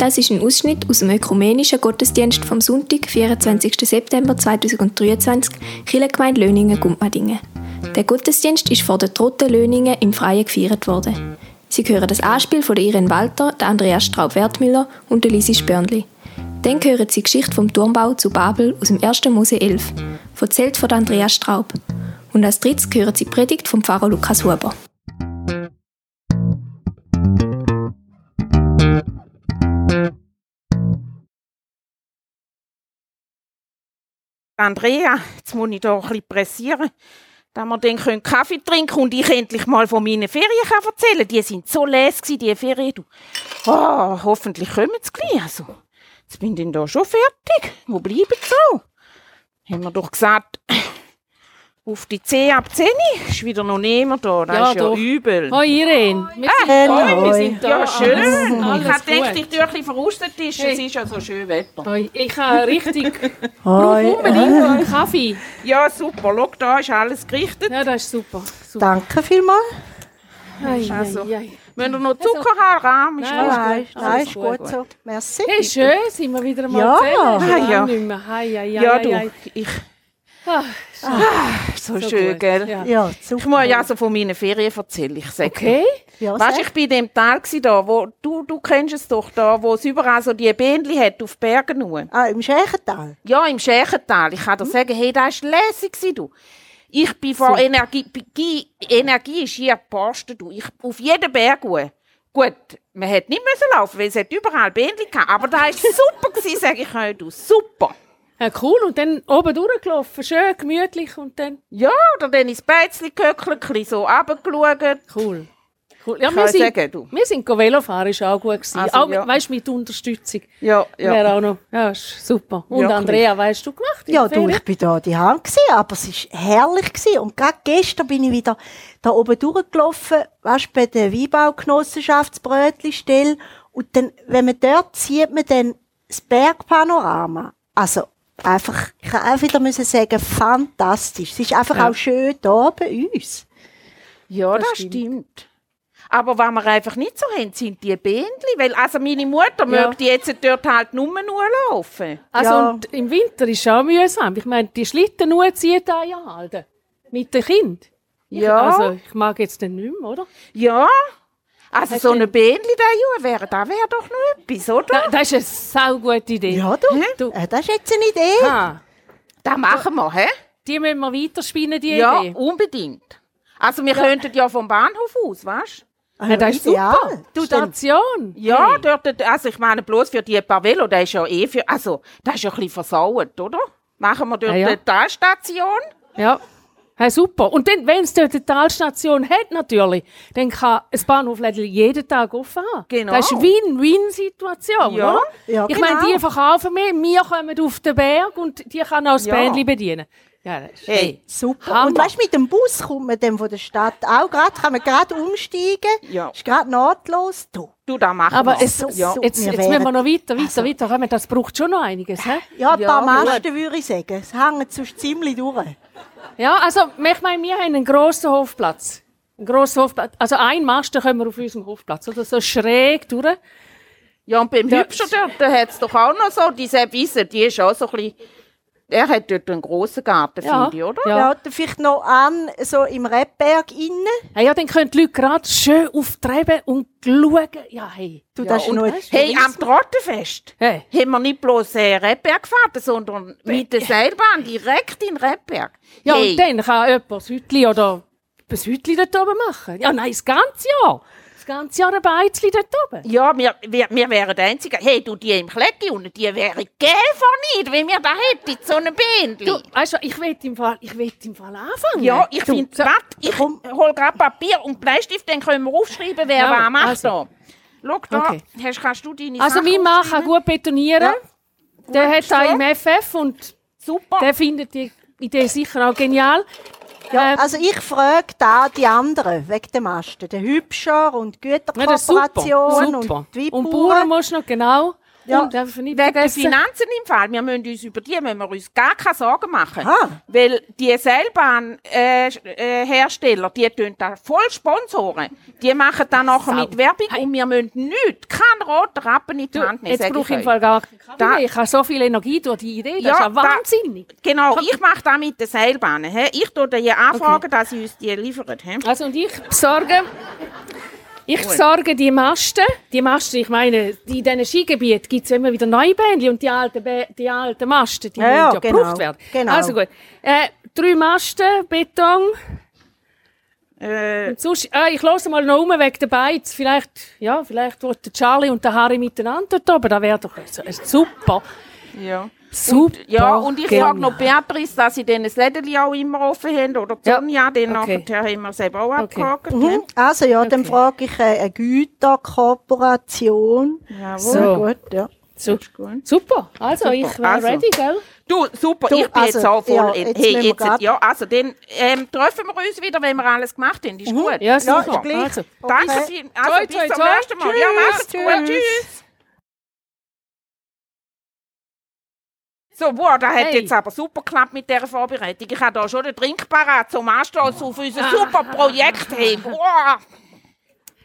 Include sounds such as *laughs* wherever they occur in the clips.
Das ist ein Ausschnitt aus dem ökumenischen Gottesdienst vom Sonntag, 24. September 2023, Kirchengemeinde Löningen-Gumpmadingen. Der Gottesdienst ist vor der Toten Löningen im Freien gefeiert worden. Sie hören das Anspiel von Irene Walter, der Andreas Straub-Wertmüller und der Lisi Spörnli. Dann hören Sie Geschichte vom Turmbau zu Babel aus dem 1. Mose 11, erzählt von Andreas Straub. Und als drittes hören Sie die Predigt vom Pfarrer Lukas Huber. Andrea, jetzt muss ich da ein bisschen pressieren, dass wir dann Kaffee trinken und ich endlich mal von meinen Ferien kann erzählen Die sind so les die Ferien. Oh, hoffentlich kommen sie gleich. Also, jetzt bin ich da schon fertig. Wo bleiben sie so? Haben wir doch gesagt, auf die 10 ab 10 ist wieder noch niemand da. Das Ja, ist ja doch. übel. Hoi Irene, wir Ah, sind da, hoi. wir sind da. Ja, schön. Alles ich habe gedacht, ich tue ein bisschen verrustet ist. Es Hey. ist ja so schön Wetter. Hoi, Ich habe richtig, *laughs* Hoi. brauche unbedingt einen Kaffee. Ja, super. Schau, da ist alles gerichtet. Ja, das ist super. super. Danke vielmals. Ei, Also. ei, ei. Müssen wir noch Zucker haben? Rahm ist Nein, Nein, gut, nein, alles ist gut. gut so. Merci. Hey, schön, sind wir wieder mal Ja. zusammen. Ah, ja. Ja, ei, du, ich, Ah, so, so schön, gut. gell? Ja. Ja, Ich muss ja so von meinen Ferien erzählen. Ich sag, Okay. Ja, Weißt du, sag. ich bin in dem Teil gsi da, wo du, du kennst es doch da, wo es überall so die Bändli hat auf Bergen nur. Ah, im Schächental. Ja, im Schächental. Ich kann dir sagen, hey, das war lässig, gsi, du. Ich bin vor Energie, Energie, Energie ist hier gepostet, du. Ich, auf jeden Berg hoch. Gut, man hätte nicht müssen laufen, weil es hat überall Bändli gehabt. Aber das war super, gewesen, sag ich euch, du. Super. Ja, cool. Und dann oben durchgelaufen, schön gemütlich und dann Ja, oder dann ins Beizli gehöckelt, ein bisschen so runtergeschaut. cool. cool. Ja, Ich wir sind, sagen, du. wir sind Velofahren, ist auch gut gewesen. Also, auch mit, ja. weißt, mit Unterstützung. Ja, Wäre auch noch, ja, ist super. Und Ja, Andrea, weißt du gemacht? Ja, du, ich bin da die Hand gsi, aber es ist herrlich gsi. Und gerade gestern bin ich wieder da oben durchgelaufen, weißt, du, bei der Weinbaugenossenschaftsbrötli-Stelle. Und dann, wenn man dort sieht, man dann das Bergpanorama. Also, einfach, ich kann auch wieder müssen sagen, fantastisch. Es ist einfach Ja. auch schön da bei uns. Ja, das, Das stimmt. stimmt. Aber was wir einfach nicht so haben, sind die Bändli. Weil also meine Mutter Ja. möchte jetzt dort halt nur nur laufen. Also Ja. und im Winter ist es auch mühsam. Ich meine, die Schlitten nur ziehen da ja halten. Mit dem Kind. Ich, Ja. Also ich mag jetzt den nicht mehr, oder? Ja. Also so du- eine Bändli da wäre, das wäre doch noch etwas, oder? Da, das ist eine saugute Idee. Ja, du, Du. Äh, das ist jetzt eine Idee. Ah, Das machen wir, hä? die müssen wir weiterspinnen, die Ja, Idee. unbedingt. Also wir könnten ja vom Bahnhof aus, weißt Ah, Ja, das ist super. Du. Station. Ja, Hey. dort, also ich meine bloß für die paar Velo, das ist ja eh für, also das ist ja ein bisschen versaut, oder? Machen wir dort Ja, ja. eine Talstation? Ja. Hey, super. Und dann, wenn es dort eine Talstation hat, natürlich, dann kann ein Bahnhoflädel jeden Tag offen haben. Genau. Das ist eine Win-Win-Situation, Ja. oder? Ja, ich meine, genau. die verkaufen mehr, wir kommen auf den Berg und die kann auch das Ja. Bändchen bedienen. Ja, das ist Hey, Super. Hammer. Und weißt, mit dem Bus kommt man dann von der Stadt auch gerade, kann man gerade umsteigen. Ja. Ist gerade nahtlos. Du. du, das machen Aber es, so- ja. jetzt, jetzt müssen wir noch weiter, weiter, Also- weiter kommen. Das braucht schon noch einiges. He? Ja, ein Ja, paar gut. Masten würde ich sagen. Es hängt sonst ziemlich durch. Ja, also ich meine, wir haben einen grossen Hofplatz. Einen grossen Hofplatz. Also ein Mast da können wir auf unserem Hofplatz. Oder so schräg durch. Ja, und beim. Hübscher dort, da hat es doch auch noch so, diese Wiese, die ist auch so ein bisschen, er hat dort einen grossen Garten, Ja. finde ich, oder? Ja. Ja, vielleicht noch an, so im Rebberg innen. Ja, ja, dann können die Leute gerade schön auftreiben und schauen. Ja, hey. Du, ja, das ist noch Hey, am Trottenfest Hey. haben wir nicht bloß äh, Rebberg gefahren, sondern mit der Seilbahn direkt in Rebberg. Ja, hey. und dann kann jemand ein Hütchen oder ein Hütchen dort oben machen. Ja, nein, das ganze Jahr. Das ganze Jahr ein Beizchen dort oben. Ja, wir, wir, wir wären die Einzigen. Hey, du, die im Klecki und die wären von nicht, wenn wir da hätten, so eine Bändli. Du, weißt du, ich will im Fall, ich will im Fall anfangen. Ja, ich finde, so- warte, ich hol grad Papier und Bleistift, dann können wir aufschreiben, wer Ja, was macht also. da. Schau da, Okay. hast, kannst du deine Also, Sachen mein Mann kann gut betonieren. Ja. Der hat so. auch im FF und Super. der findet die Idee sicher auch genial. Ja, Ähm, also ich frage da die anderen wegen dem Masten. Der Hübscher und Ja, super. Güterkooperation super. und die Und Bauern musst du noch, genau. Ja, und Wegen. Finanzen im Fall. Wir müssen uns über die müssen wir uns gar keine Sorgen machen. Ah. Weil die Seilbahnhersteller, äh, Hersteller, die tun da voll Sponsoren. Die machen dann nachher mit Werbung und wir müssen nichts, keinen roten Rappen in die Hand nehmen. jetzt brauche ich im. Fall gar keinen Da-. Ich habe so viel Energie durch die Idee. Das Ja, ist ja da- wahnsinnig. Genau, ich mache das mit den Seilbahnen. He? Ich tue die anfragen, dass sie uns die liefern. He? Also und ich besorge, ich besorge die Masten. Die Masten, ich meine, die- in diesen Skigebieten gibt es immer wieder neue Bändchen und die alten, Bä- die alten Masten, die Ja, ja, müssen ja genau, gebraucht werden. genau. Also gut. Äh, drei Masten, Beton. Äh, Und sonst, äh, ich höre mal noch um wegen der Beiz. Vielleicht, ja, vielleicht wird der Charlie und der Harry miteinander dort oben. Das wäre doch super. Ja. Super. Ja, und ich genial. frage noch Beatrice, dass sie dann das Lädeli auch immer offen haben. Oder die Ja. Sonja, dann Okay. nachher haben wir es eben auch Okay. abgehakt. Mhm. Also ja, dann frage ich äh, eine Güterkooperation. Jawohl. So. Gut, ja. So, super. Also, ich wäre Also. ready, gell? Du, super, Du, ich bin jetzt also, auch voll. ja, in- jetzt hey, jetzt, grad- ja, also dann ähm, treffen wir uns wieder, wenn wir alles gemacht haben. Ist gut. Ja, Ja, super. gleich. Also. Danke Okay. viel. Also Toi, bis toi, zum toi. nächsten Mal. Ja, macht's Tschüss. gut. Tschüss. So, wow, das hat Hey. jetzt aber super geklappt mit dieser Vorbereitung. Ich habe da schon den Trink parat zum Anstoß auf unser Ah. super Projekt. Hey, *laughs* wow.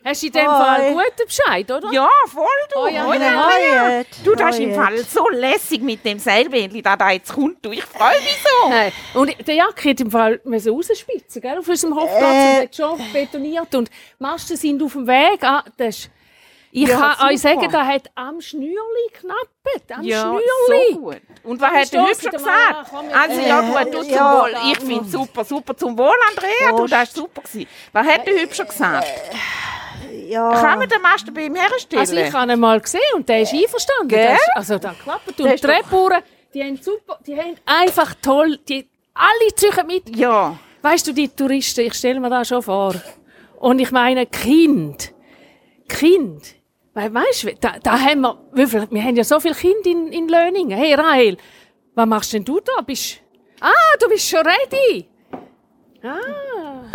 Hast du in dem Hoi. Fall einen guten Bescheid, oder? Ja, voll du. Oh ja, Hoi. Andrea. Hoi, Du, das ist im hoi. Fall so lässig mit dem Seilbändchen, da da jetzt kommt. Du, ich freue mich so. Nein. Und der Jack hat im Fall müssen rausspitzen, gell, auf unserem Hofplatz Äh. und hat schon betoniert und die Masten sind auf dem Weg. Ah, das ist, ich Ja, kann euch sagen, da hat am Schnürli knappet, am Ja, Schnürli. so gut. Und was hat der Hübscher gesagt? Also ja gut, du zum ja. Wohl. Ich finde es super, super zum Wohl, Andrea. Du, Prost. das war super. Gewesen. Was hat der Hübscher gesagt? Ja. Kann man den Masten bei ihm herstellen? Also ich habe ihn mal gesehen und der ist einverstanden. Gell? Das also da klappt und die Treppbauern, die haben super, die haben einfach toll, die alle ziehen mit. ja. Weißt du, die Touristen, ich stelle mir das schon vor. Und ich meine, Kind. Kind. Weil, weißt du, da, da haben wir, wie viel, wir haben ja so viele Kinder in, in Löningen. Hey, Rahel, was machst denn du da? Bist, ah, du bist schon ready. Ah,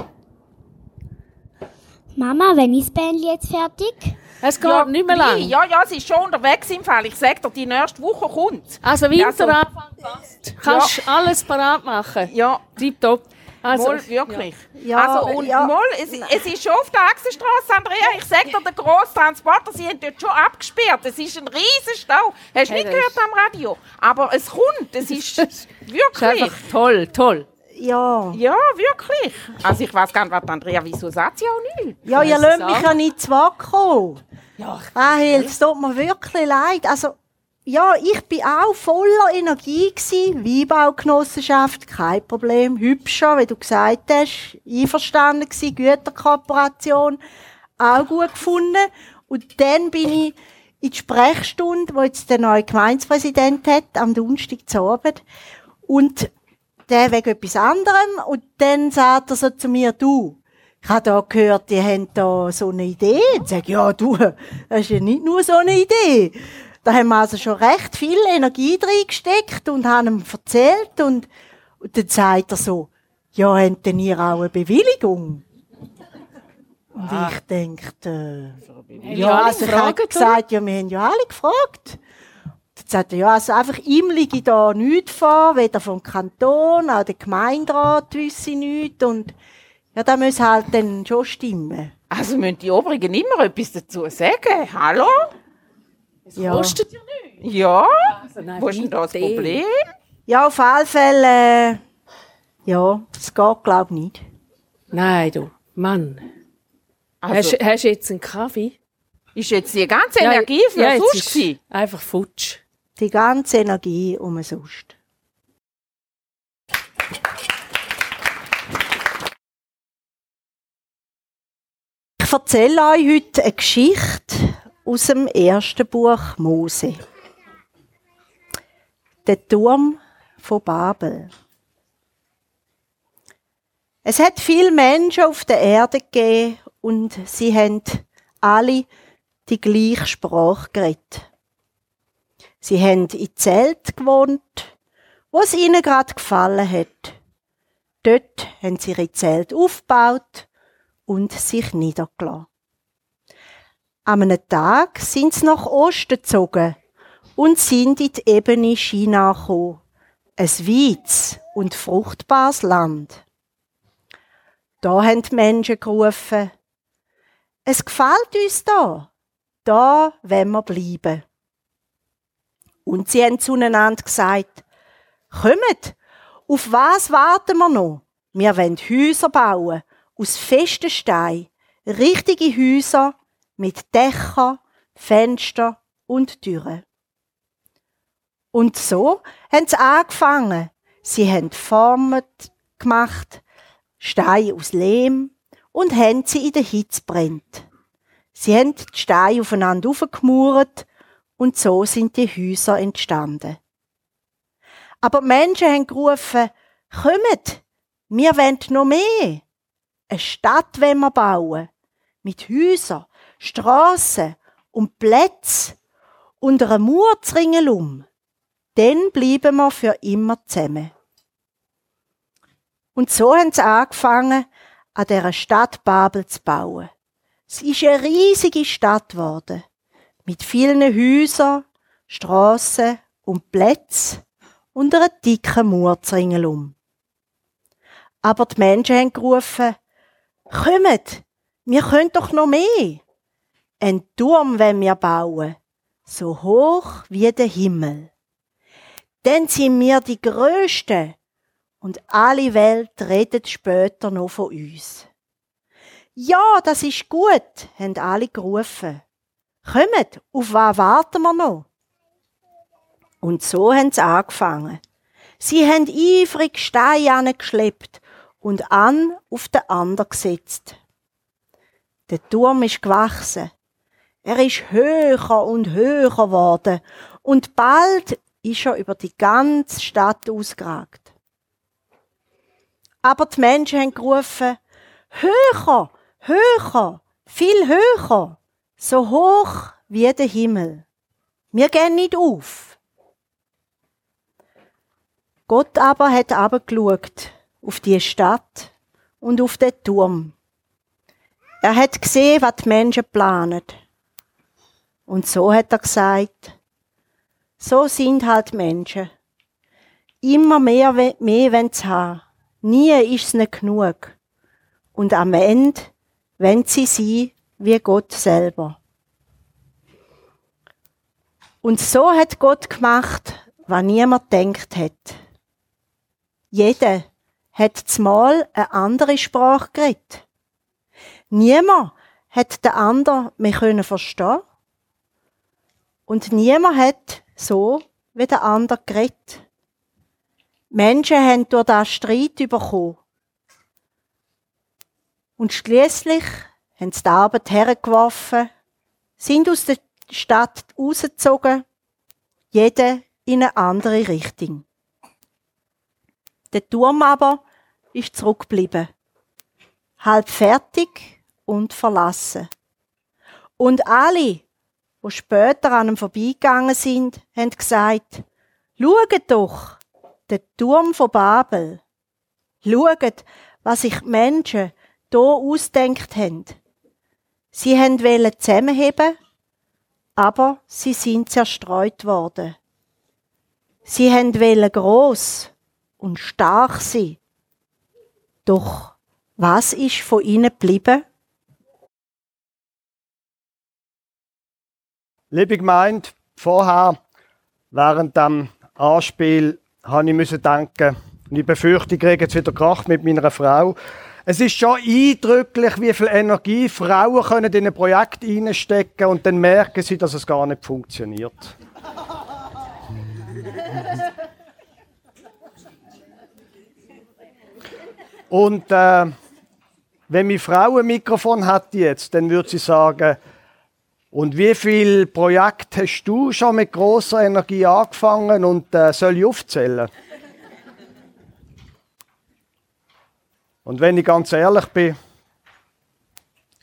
Mama, wenn ist das Bändchen jetzt fertig? es geht ja, nicht mehr lang. Ja, ja, sie ist schon unterwegs im Fall. Ich sag dir, die nächste Woche kommt. Also, Ja, so. Winteranfang passt. Kannst alles parat machen. Ja, Tipptopp. Also, Wohl, wirklich. Ja, also, und ja. mal, es, es ist schon auf der Achsenstraße, Andrea. Ich sag dir, der grosse Transporter, sie haben dort schon abgesperrt. Es ist ein riesen Stau. Hast du Hey, nicht gehört am Radio? Aber es kommt. Es ist *laughs* Das ist wirklich. einfach toll, toll. Ja. Ja, wirklich. Also ich weiß gar nicht, was Andrea, wieso sagt sie auch nicht? Ja, ihr lasst mich ja nicht zu kommen. Ja, Rahel, es tut mir wirklich leid. Also, ja, ich bin auch voller Energie gsi. Weinbaugenossenschaft, kein Problem. Hübscher, wie du gesagt hast. Einverstanden gsi. Güterkooperation, auch gut gefunden. Und dann bin ich in die Sprechstunde, wo jetzt der neue Gemeindepräsident hat, am Donnerstag zu Abend. Und der wegen etwas anderem. Und dann sagt er so zu mir, du, ich habe da gehört, die haben da so eine Idee. Und sage, ja, du, das ist ja nicht nur so eine Idee. Da haben wir also schon recht viel Energie reingesteckt und haben ihm erzählt. Und, und dann sagt er so, ja, habt denn ihr auch eine Bewilligung? Und ich denke, äh, ja, also ich habe gesagt, ja, wir haben ja alle gefragt. Dann sagt er, ja, also einfach ihm liege da nichts vor, weder vom Kanton, auch der Gemeinderat wisse nichts. Und ja, da muss halt dann schon stimmen. Also müssen die Obrigen immer etwas dazu sagen. Hallo? Ja, kostet ja nichts. Ja? Also, nein, Wo ist denn das. Problem? ja auf alle Fälle, äh, ja, das geht, glaube ich, nicht. Nein, du, Mann. Also, Hast, hast du jetzt einen Kaffee? ist jetzt die ganze Energie für ja, sonst ist gewesen? Einfach futsch. Die ganze Energie umsonst. Ich erzähle euch heute eine Geschichte aus dem ersten Buch Mose. Der Turm von Babel. Es hat viele Menschen auf der Erde gegeben und sie haben alle die gleiche Sprache geredet. Sie haben in Zelt gewohnt, wo es ihnen gerade gefallen hat. Dort haben sie ihre Zelt aufgebaut und sich niedergelassen. An einem Tag sind sie nach Osten gezogen und sind in die Ebene China gekommen. Ein weites und fruchtbares Land. Da haben die Menschen gerufen, es gefällt uns da, da wollen wir bleiben. Und sie haben zueinander gesagt, kommt, auf was warten wir noch? Wir wollen Häuser bauen, aus festen Steinen, richtige Häuser mit Dächern, Fenstern und Türen. Und so haben sie angefangen. Sie haben Formen gemacht, Steine aus Lehm und haben sie in der Hitze brennt. Sie haben die Steine aufeinander aufgemauert und so sind die Häuser entstanden. Aber die Menschen haben gerufen, kommt, wir wollen noch mehr. Eine Stadt wollen wir bauen. Mit Häusern, Strassen und Plätzen und einer Mauer um. Dann bleiben wir für immer zusammen. Und so haben sie angefangen, an dieser Stadt Babel zu bauen. Es ist eine riesige Stadt geworden. Mit vielen Häusern, Strassen und Plätzen und einer dicken Mauer um. Aber die Menschen haben gerufen, kommt, wir können doch noch mehr. Ein Turm wollen wir bauen, so hoch wie der Himmel. Dann sind wir die Größten und alle Welt redet später noch von uns. Ja, das ist gut, haben alle gerufen. Kommt, auf was warten wir noch? Und so haben sie angefangen. Sie haben eifrig Steine geschleppt und an auf den anderen gesetzt. Der Turm ist gewachsen. Er ist höher und höher geworden und bald ist er über die ganze Stadt ausgeragt. Aber die Menschen haben gerufen, höher, höher, viel höher, so hoch wie der Himmel. Wir gehen nicht auf. Gott aber hat abgeschaut auf die Stadt und auf den Turm. Er hat gesehen, was die Menschen planen. Und so hat er gesagt, so sind halt Menschen. Immer mehr, mehr wollen sie haben. Nie ist es nicht genug. Und am Ende wollen sie sein wie Gott selber. Und so hat Gott gemacht, was niemand denkt hat. Jeder hat zumal eine andere Sprache geredet. Niemand hat den anderen mehr können verstehen. Und niemand hat so wie der andere geredet. Menschen haben durch das Streit bekommen. Und schließlich haben sie die Arbeit hergeworfen, sind aus der Stadt rausgezogen, jeder in eine andere Richtung. Der Turm aber ist zurückgeblieben. Halb fertig und verlassen. Und alle, die später an ihm vorbeigegangen sind, haben gesagt, schaut doch, der Turm von Babel. Schaut, was sich die Menschen hier ausdenkt haben. Sie wollen zusammenheben, aber sie sind zerstreut worden. Sie wollen gross und stark sein. Doch was ist von ihnen geblieben? Liebe Gemeinde, vorher, während dem Anspiel, habe ich danken. Und ich befürchte, ich kriege jetzt wieder Krach mit meiner Frau. Es ist schon eindrücklich, wie viel Energie Frauen können in ein Projekt einstecken und dann merken sie, dass es gar nicht funktioniert. Und äh, wenn meine Frau ein Mikrofon hat jetzt, dann würde sie sagen, und wie viele Projekte hast du schon mit großer Energie angefangen und äh, soll ich aufzählen? und wenn ich ganz ehrlich bin,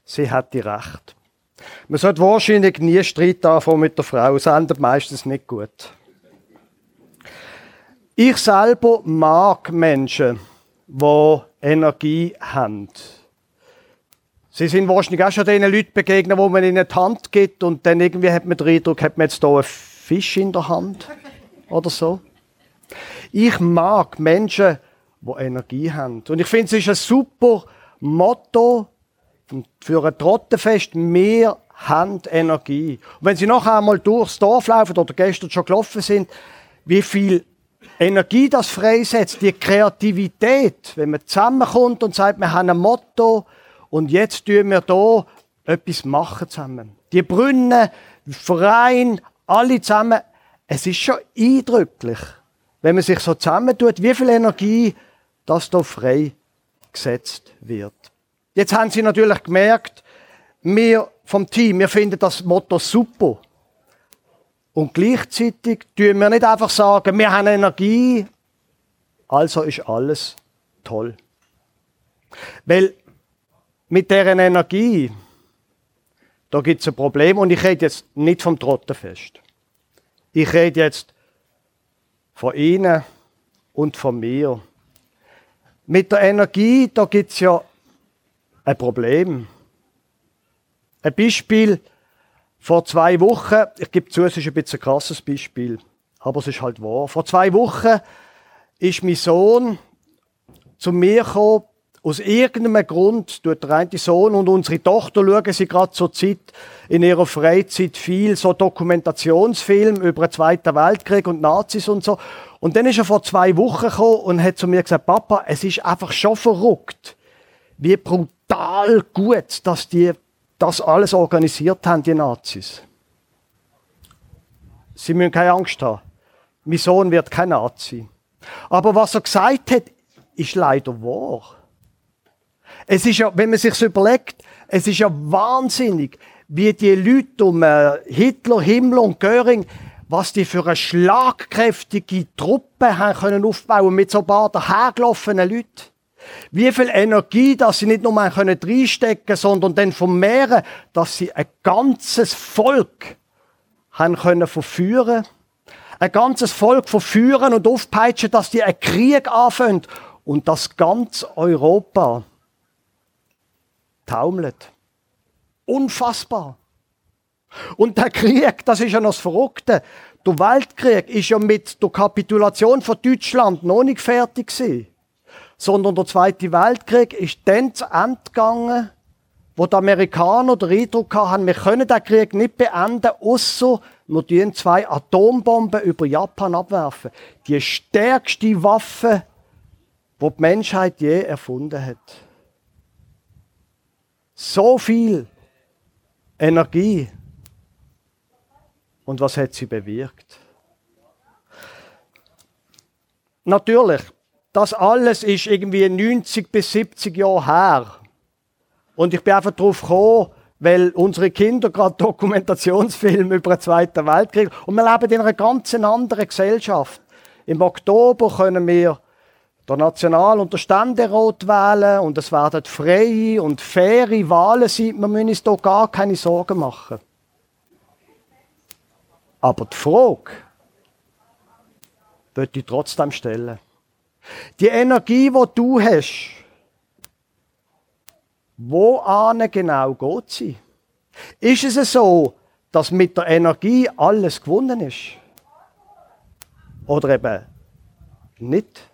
sie hat die Recht. Man sollte wahrscheinlich nie Streit anfangen mit der Frau, es endet meistens nicht gut. Ich selber mag Menschen, die Energie haben. Sie sind wahrscheinlich auch schon den Leuten begegnet, wo man ihnen die Hand gibt und dann irgendwie hat man den Eindruck, hat man jetzt hier eine Fisch in der Hand oder so. Ich mag Menschen, die Energie haben. Und ich finde, es ist ein super Motto für ein Trottenfest. Wir haben Energie. Und wenn Sie nachher einmal durchs Dorf laufen oder gestern schon gelaufen sind, wie viel Energie das freisetzt, die Kreativität, wenn man zusammenkommt und sagt, wir haben ein Motto und jetzt tun wir hier etwas machen zusammen. Die Brunnen, Verein, alle zusammen. Es ist schon eindrücklich, wenn man sich so zusammentut, wie viel Energie das hier frei gesetzt wird. Jetzt haben Sie natürlich gemerkt, wir vom Team, wir finden das Motto super. Und gleichzeitig tun wir nicht einfach sagen, wir haben Energie, also ist alles toll. Weil mit deren Energie, da gibt es ein Problem und ich rede jetzt nicht vom Trottenfest. Ich rede jetzt von Ihnen und von mir. Mit der Energie, da gibt es ja ein Problem. Ein Beispiel vor zwei Wochen, ich gebe zu, es ist ein bisschen ein krasses Beispiel, aber es ist halt wahr. Vor zwei Wochen ist mein Sohn zu mir gekommen aus irgendeinem Grund tut der eine Sohn und unsere Tochter schauen sie gerade zur Zeit in ihrer Freizeit viel so Dokumentationsfilm über den Zweiten Weltkrieg und Nazis und so. Und dann ist er vor zwei Wochen gekommen und hat zu mir gesagt, Papa, es ist einfach schon verrückt, wie brutal gut, dass die das alles organisiert haben, die Nazis. Sie müssen keine Angst haben. Mein Sohn wird kein Nazi. Aber was er gesagt hat, ist leider wahr. Es ist ja, wenn man sich überlegt, es ist ja wahnsinnig, wie die Leute um äh, Hitler, Himmler und Göring, was die für eine schlagkräftige Truppe haben können aufbauen mit so ein paar dahergelaufenen Leuten. Wie viel Energie, dass sie nicht nur mal können reinstecken, sondern dann vermehren, dass sie ein ganzes Volk haben können verführen, ein ganzes Volk verführen und aufpeitschen, dass die einen Krieg anfangen und das ganz Europa taumelt. Unfassbar. Und der Krieg, das ist ja noch das Verrückte. Der Weltkrieg ist ja mit der Kapitulation von Deutschland noch nicht fertig gewesen. Sondern der Zweite Weltkrieg ist dann zu Ende gegangen, wo die Amerikaner den Eindruck hatten, wir können den Krieg nicht beenden, außer wir tun zwei Atombomben über Japan abwerfen. Die stärkste Waffe, die die Menschheit je erfunden hat so viel Energie. Und was hat sie bewirkt? Natürlich, das alles ist irgendwie 90 bis 70 Jahre her. Und ich bin einfach darauf gekommen, weil unsere Kinder gerade *laughs* Dokumentationsfilme über den Zweiten Weltkrieg und wir leben in einer ganz anderen Gesellschaft. Im Oktober können wir der National- und der Ständerat wählen und es werden freie und faire Wahlen sein. Wir müssen uns hier gar keine Sorgen machen. Aber die Frage würde ich trotzdem stellen. Die Energie, die du hast, wo genau geht sie? Ist es so, dass mit der Energie alles gewonnen ist? Oder eben nicht?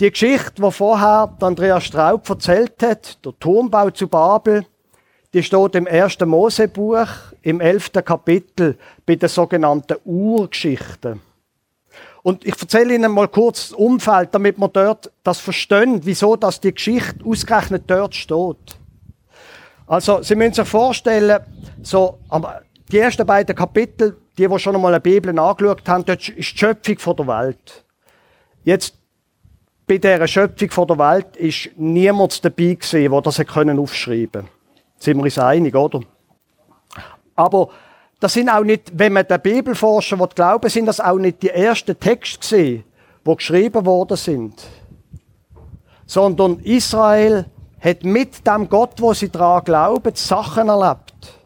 Die Geschichte, die vorher Andreas Straub erzählt hat, der Turmbau zu Babel, die steht im ersten Mosebuch im elften Kapitel bei den sogenannten Urgeschichten. Und ich erzähle Ihnen mal kurz das Umfeld, damit man dort das verstehen, wieso das die Geschichte ausgerechnet dort steht. Also, Sie müssen sich vorstellen, so, die ersten beiden Kapitel, die, die schon einmal eine Bibel angeschaut haben, dort ist die Schöpfung der Welt. Jetzt, bei dieser Schöpfung der Welt ist niemand dabei gewesen, der das können aufschreiben. Sind wir uns einig, oder? Aber das sind auch nicht, wenn man der Bibelforscher glauben sind das auch nicht die ersten Texte gewesen, die geschrieben worden sind. Sondern Israel hat mit dem Gott, wo sie daran glauben, Sachen erlebt.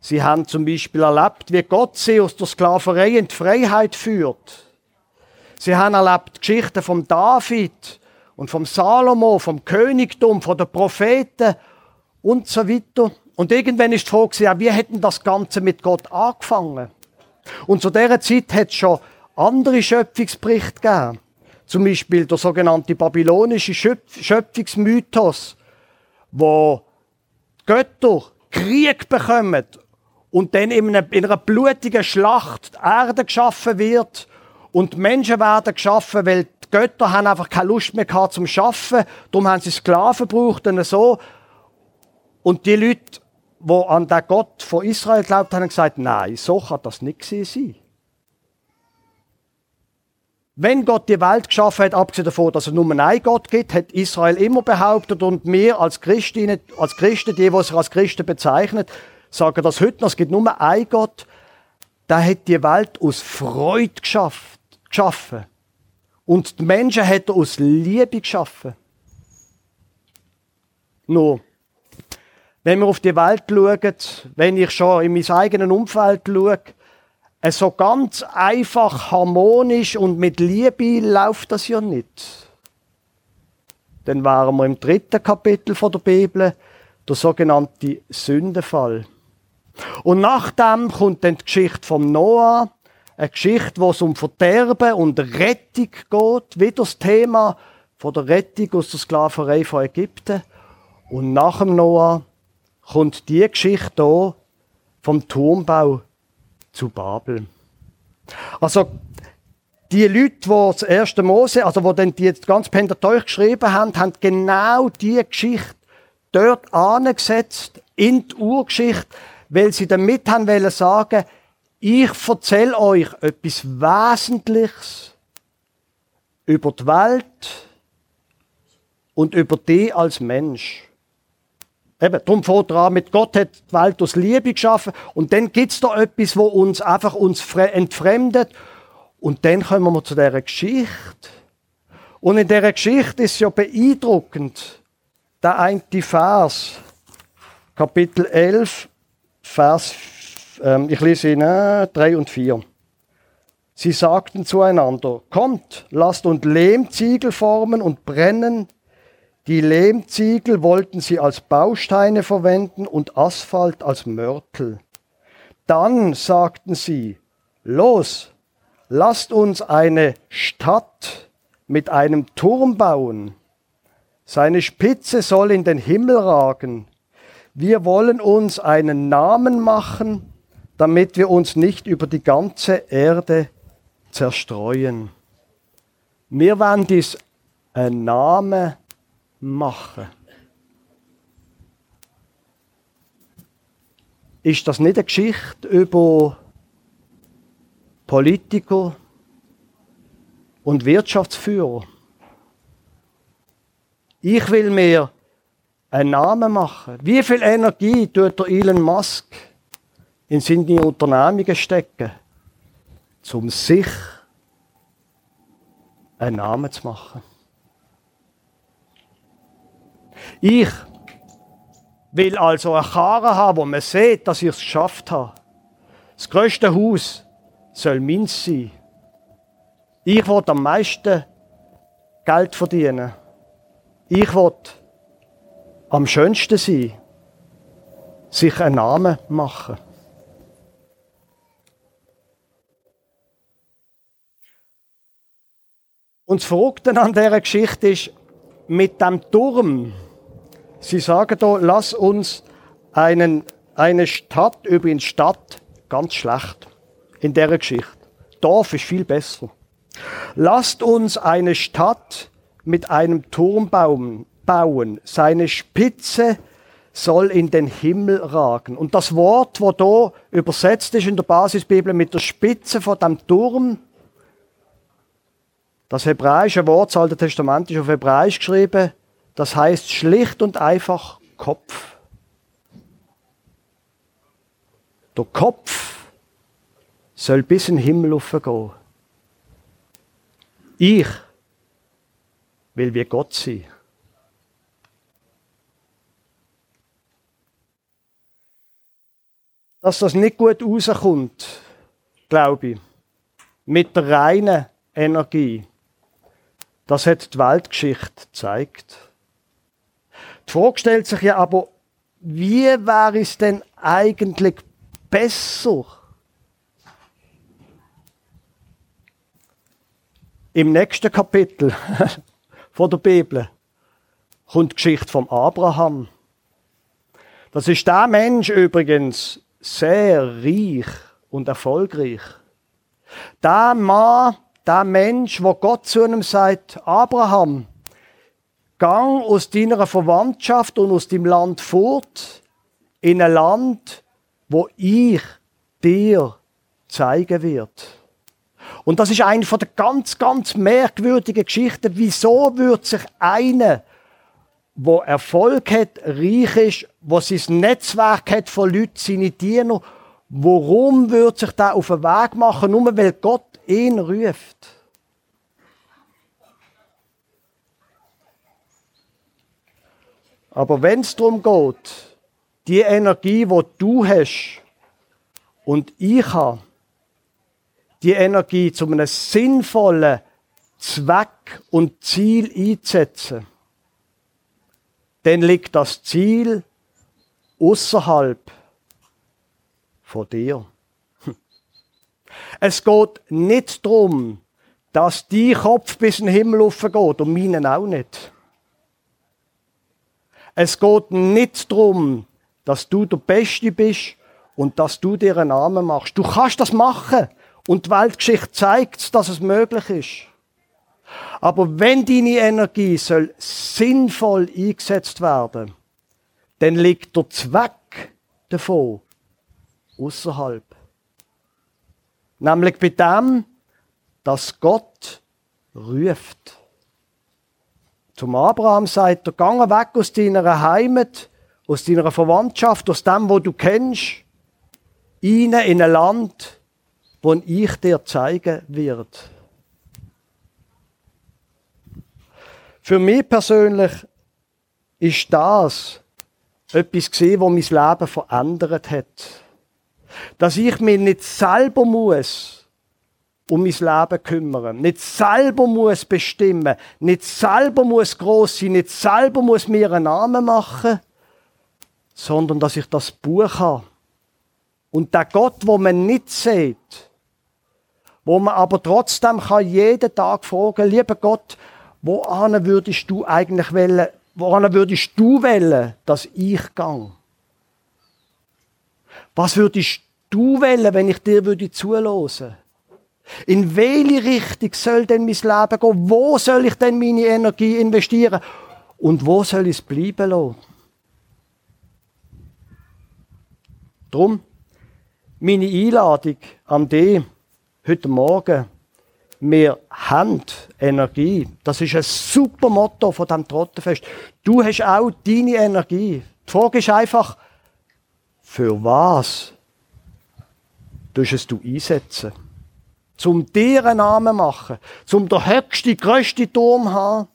Sie haben zum Beispiel erlebt, wie Gott sie aus der Sklaverei in die Freiheit führt. Sie haben erlebt Geschichten von David und vom Salomo, vom Königtum, von den Propheten und so weiter. Und irgendwann ist die Frage, wie hätten das Ganze mit Gott angefangen? Und zu dieser Zeit hat es schon andere Schöpfungsberichte gegeben. Zum Beispiel der sogenannte babylonische Schöpfungsmythos, wo Götter Krieg bekommen und dann in einer blutigen Schlacht die Erde geschaffen wird und Menschen werden geschaffen, weil die Götter haben einfach keine Lust mehr gehabt zum Schaffen, darum haben sie Sklaven gebraucht und so. Und die Leute, die an den Gott von Israel glaubt haben, gesagt, nein, so kann das nicht sein. Wenn Gott die Welt geschaffen hat, abgesehen davon, dass es nur einen Gott gibt, hat Israel immer behauptet und wir als Christen, als Christen, die, die sich als Christen bezeichnen, sagen das heute noch, es gibt nur einen Gott, der hat die Welt aus Freude geschafft, geschaffen. Und die Menschen hat er aus Liebe geschaffen. Nur, wenn wir auf die Welt schauen, wenn ich schon in mein eigenes Umfeld schaue, so ganz einfach, harmonisch und mit Liebe läuft das ja nicht. Dann wären wir im dritten Kapitel der Bibel, der sogenannte Sündenfall. Und nachdem kommt dann die Geschichte vom Noah, eine Geschichte, wo es um Verderben und Rettung geht, wieder das Thema von der Rettung aus der Sklaverei von Ägypten. Und nach dem Noah kommt die Geschichte hier vom Turmbau zu Babel. Also die Leute, die das erste Mose, also die dann die ganz Pentateuch geschrieben haben, haben genau die Geschichte dort angesetzt in die Urgeschichte, weil sie damit haben wollen sagen, ich erzähle euch etwas Wesentliches über die Welt und über die als Mensch. Eben, darum fängt an mit Gott hat die Welt aus Liebe geschaffen und dann gibt es da etwas, wo uns einfach uns entfremdet und dann kommen wir zu dieser Geschichte. Und in dieser Geschichte ist ja beeindruckend, der eine Vers, Kapitel 11, Vers, ähm, ich lese ihn, äh, 3 und 4. Sie sagten zueinander, kommt, lasst uns Lehmziegel formen und brennen die Lehmziegel wollten sie als Bausteine verwenden und Asphalt als Mörtel. Dann sagten sie, los, lasst uns eine Stadt mit einem Turm bauen. Seine Spitze soll in den Himmel ragen. Wir wollen uns einen Namen machen, damit wir uns nicht über die ganze Erde zerstreuen. Wir wollen dies ein Name machen. Ist das nicht eine Geschichte über Politiker und Wirtschaftsführer? Ich will mir einen Namen machen. Wie viel Energie tut der Elon Musk in seine Unternehmungen stecken, um sich einen Namen zu machen? Ich will also eine Karre haben, wo man sieht, dass ich es geschafft habe. Das größte Haus soll meins sein. Ich will am meisten Geld verdienen. Ich will am schönsten sein. Sich einen Namen machen. Und das Verrückte an dieser Geschichte ist, mit dem Turm, Sie sagen da, lass uns einen, eine Stadt, übrigens Stadt, ganz schlecht in der Geschichte. Dorf ist viel besser. Lasst uns eine Stadt mit einem Turmbaum bauen. Seine Spitze soll in den Himmel ragen. Und das Wort, wo da übersetzt ist in der Basisbibel mit der Spitze von dem Turm, das hebräische Wort, das Alte Testament ist auf Hebräisch geschrieben, das heißt schlicht und einfach Kopf. Der Kopf soll bis in den Himmel gehen. Ich will wie Gott sein. Dass das nicht gut rauskommt, glaube ich, mit der reinen Energie, das hat die Weltgeschichte gezeigt. Die Frage stellt sich ja aber, wie wäre es denn eigentlich besser? Im nächsten Kapitel *laughs* von der Bibel kommt die Geschichte vom Abraham. Das ist der Mensch übrigens sehr reich und erfolgreich. Der Mann, der Mensch, wo Gott zu ihm sagt, Abraham, gang aus deiner Verwandtschaft und aus dem Land fort in ein Land, wo ich dir zeigen wird. Und das ist eine von der ganz, ganz merkwürdigen Geschichten. Wieso wird sich einer, wo Erfolg hat, reich ist, wo sein Netzwerk hat von Leuten, seine Diener, warum wird sich da auf den Weg machen, nur weil Gott ihn ruft? Aber wenn es darum geht, die Energie, die du hast und ich habe, die Energie zu einem sinnvollen Zweck und Ziel einzusetzen, dann liegt das Ziel außerhalb von dir. Es geht nicht darum, dass dein Kopf bis in den Himmel geht und meinen auch nicht. Es geht nicht darum, dass du der Beste bist und dass du dir einen Namen machst. Du kannst das machen und die Weltgeschichte zeigt, dass es möglich ist. Aber wenn deine Energie soll sinnvoll eingesetzt werden, dann liegt der Zweck davon außerhalb. Nämlich bei dem, dass Gott ruft. Zum Abraham sagt er, gang weg aus deiner Heimat, aus deiner Verwandtschaft, aus dem, wo du kennst, rein in ein Land, wo ich dir zeigen wird. Für mich persönlich ist das etwas gesehen, was mein Leben verändert hat. Dass ich mich nicht selber muss um mein Leben kümmern, nicht selber muss bestimmen, nicht selber muss groß sein, nicht selber muss mir einen Namen machen, sondern dass ich das Buch habe. Und der Gott, wo man nicht sieht, wo man aber trotzdem kann jeden Tag fragen, lieber Gott, woran würdest du eigentlich wollen, woran würdest du wollen, dass ich gang? Was würdest du wollen, wenn ich dir würde zulassen? In welche Richtung soll denn mein Leben gehen? Wo soll ich denn meine Energie investieren? Und wo soll ich es bleiben lassen? Drum meine Einladung an dich heute Morgen wir haben Energie. Das ist ein super Motto von dem Trottenfest. Du hast auch deine Energie. Die Frage ist einfach, für was tust es du einsetzen? Zum dir einen Namen machen, zum der höchste, größte Turm haben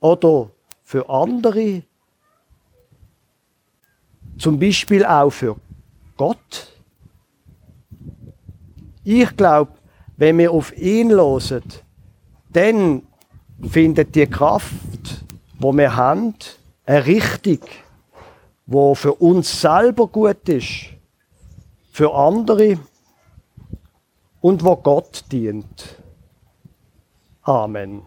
oder für andere, zum Beispiel auch für Gott. Ich glaube, wenn wir auf ihn hören, dann findet die Kraft, wo wir haben, eine Richtung, wo für uns selber gut ist, für andere und wo Gott dient. Amen.